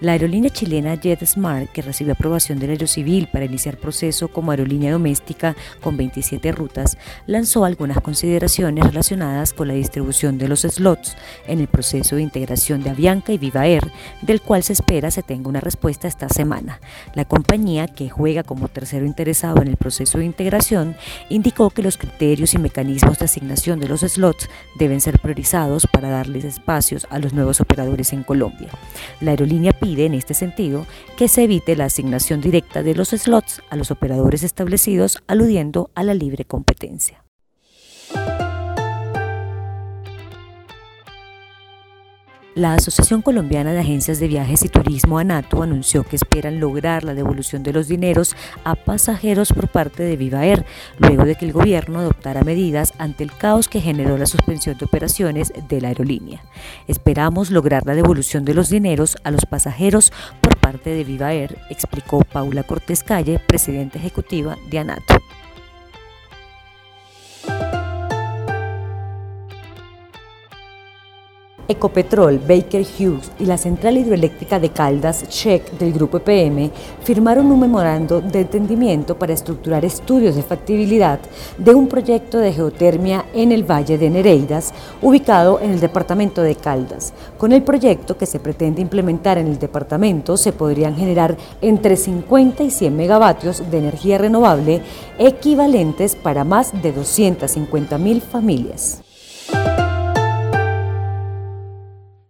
La aerolínea chilena JetSmart, que recibió aprobación del Aerocivil para iniciar proceso como aerolínea doméstica con 27 rutas, lanzó algunas consideraciones relacionadas con la distribución de los slots en el proceso de integración de Avianca y Viva Air, del cual se espera se tenga una respuesta esta semana. La compañía, que juega como tercero interesado en el proceso de integración, indicó que los criterios y mecanismos de asignación de los slots deben ser priorizados para darles espacios a los nuevos operadores en Colombia. La aerolínea en este sentido que se evite la asignación directa de los slots a los operadores establecidos aludiendo a la libre competencia. La Asociación Colombiana de Agencias de Viajes y Turismo, ANATO, anunció que esperan lograr la devolución de los dineros a pasajeros por parte de Viva Air, luego de que el gobierno adoptara medidas ante el caos que generó la suspensión de operaciones de la aerolínea. Esperamos lograr la devolución de los dineros a los pasajeros por parte de Viva Air, explicó Paula Cortés Calle, presidenta ejecutiva de ANATO. Ecopetrol, Baker Hughes y la central hidroeléctrica de Caldas, Check del grupo EPM, firmaron un memorando de entendimiento para estructurar estudios de factibilidad de un proyecto de geotermia en el Valle de Nereidas, ubicado en el departamento de Caldas. Con el proyecto que se pretende implementar en el departamento se podrían generar entre 50 y 100 megavatios de energía renovable equivalentes para más de 250 mil familias.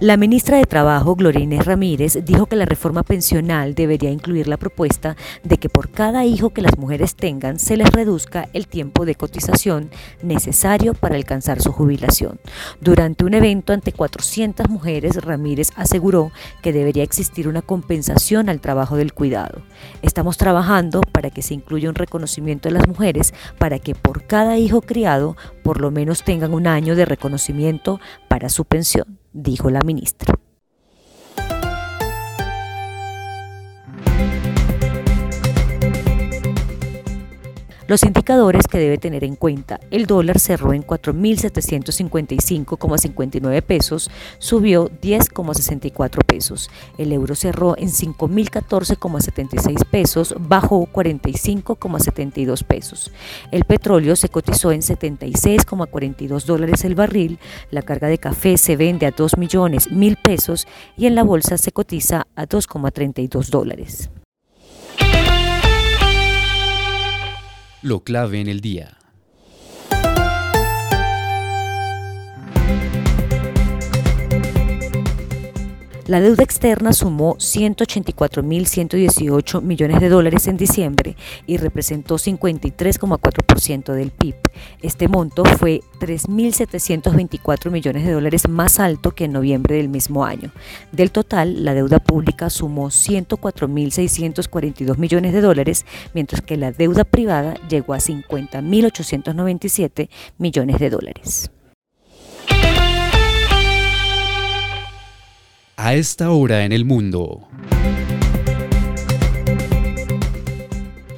La ministra de Trabajo, Gloria Inés Ramírez, dijo que la reforma pensional debería incluir la propuesta de que por cada hijo que las mujeres tengan se les reduzca el tiempo de cotización necesario para alcanzar su jubilación. Durante un evento ante 400 mujeres, Ramírez aseguró que debería existir una compensación al trabajo del cuidado. Estamos trabajando para que se incluya un reconocimiento de las mujeres para que por cada hijo criado por lo menos tengan un año de reconocimiento para su pensión dijo la ministra. Los indicadores que debe tener en cuenta. El dólar cerró en 4.755,59 pesos, subió 10,64 pesos. El euro cerró en 5.014,76 pesos, bajó 45,72 pesos. El petróleo se cotizó en 76,42 dólares el barril. La carga de café se vende a 2 millones mil pesos y en la bolsa se cotiza a 2,32 dólares. Lo clave en el día. La deuda externa sumó 184.118 millones de dólares en diciembre y representó 53,4% del PIB. Este monto fue 3.724 millones de dólares más alto que en noviembre del mismo año. Del total, la deuda pública sumó 104.642 millones de dólares, mientras que la deuda privada llegó a 50.897 millones de dólares. A esta hora en el mundo.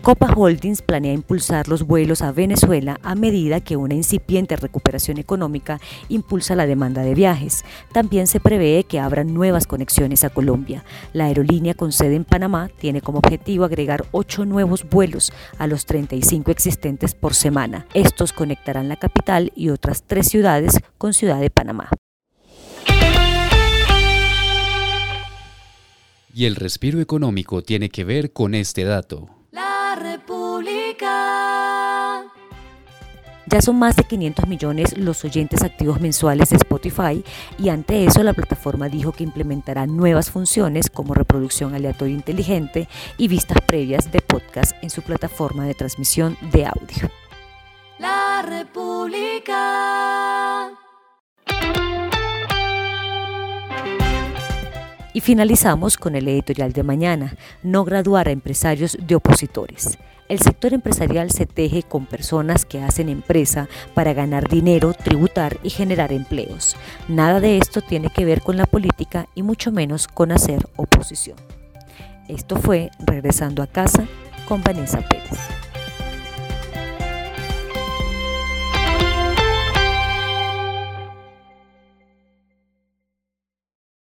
Copa Holdings planea impulsar los vuelos a Venezuela a medida que una incipiente recuperación económica impulsa la demanda de viajes. También se prevé que abran nuevas conexiones a Colombia. La aerolínea con sede en Panamá tiene como objetivo agregar ocho nuevos vuelos a los 35 existentes por semana. Estos conectarán la capital y otras tres ciudades con Ciudad de Panamá. Y el respiro económico tiene que ver con este dato. La República. Ya son más de 500 millones los oyentes activos mensuales de Spotify y ante eso la plataforma dijo que implementará nuevas funciones como reproducción aleatoria inteligente y vistas previas de podcast en su plataforma de transmisión de audio. La República. Y finalizamos con el editorial de mañana, no graduar a empresarios de opositores. El sector empresarial se teje con personas que hacen empresa para ganar dinero, tributar y generar empleos. Nada de esto tiene que ver con la política y mucho menos con hacer oposición. Esto fue Regresando a casa con Vanessa Pérez.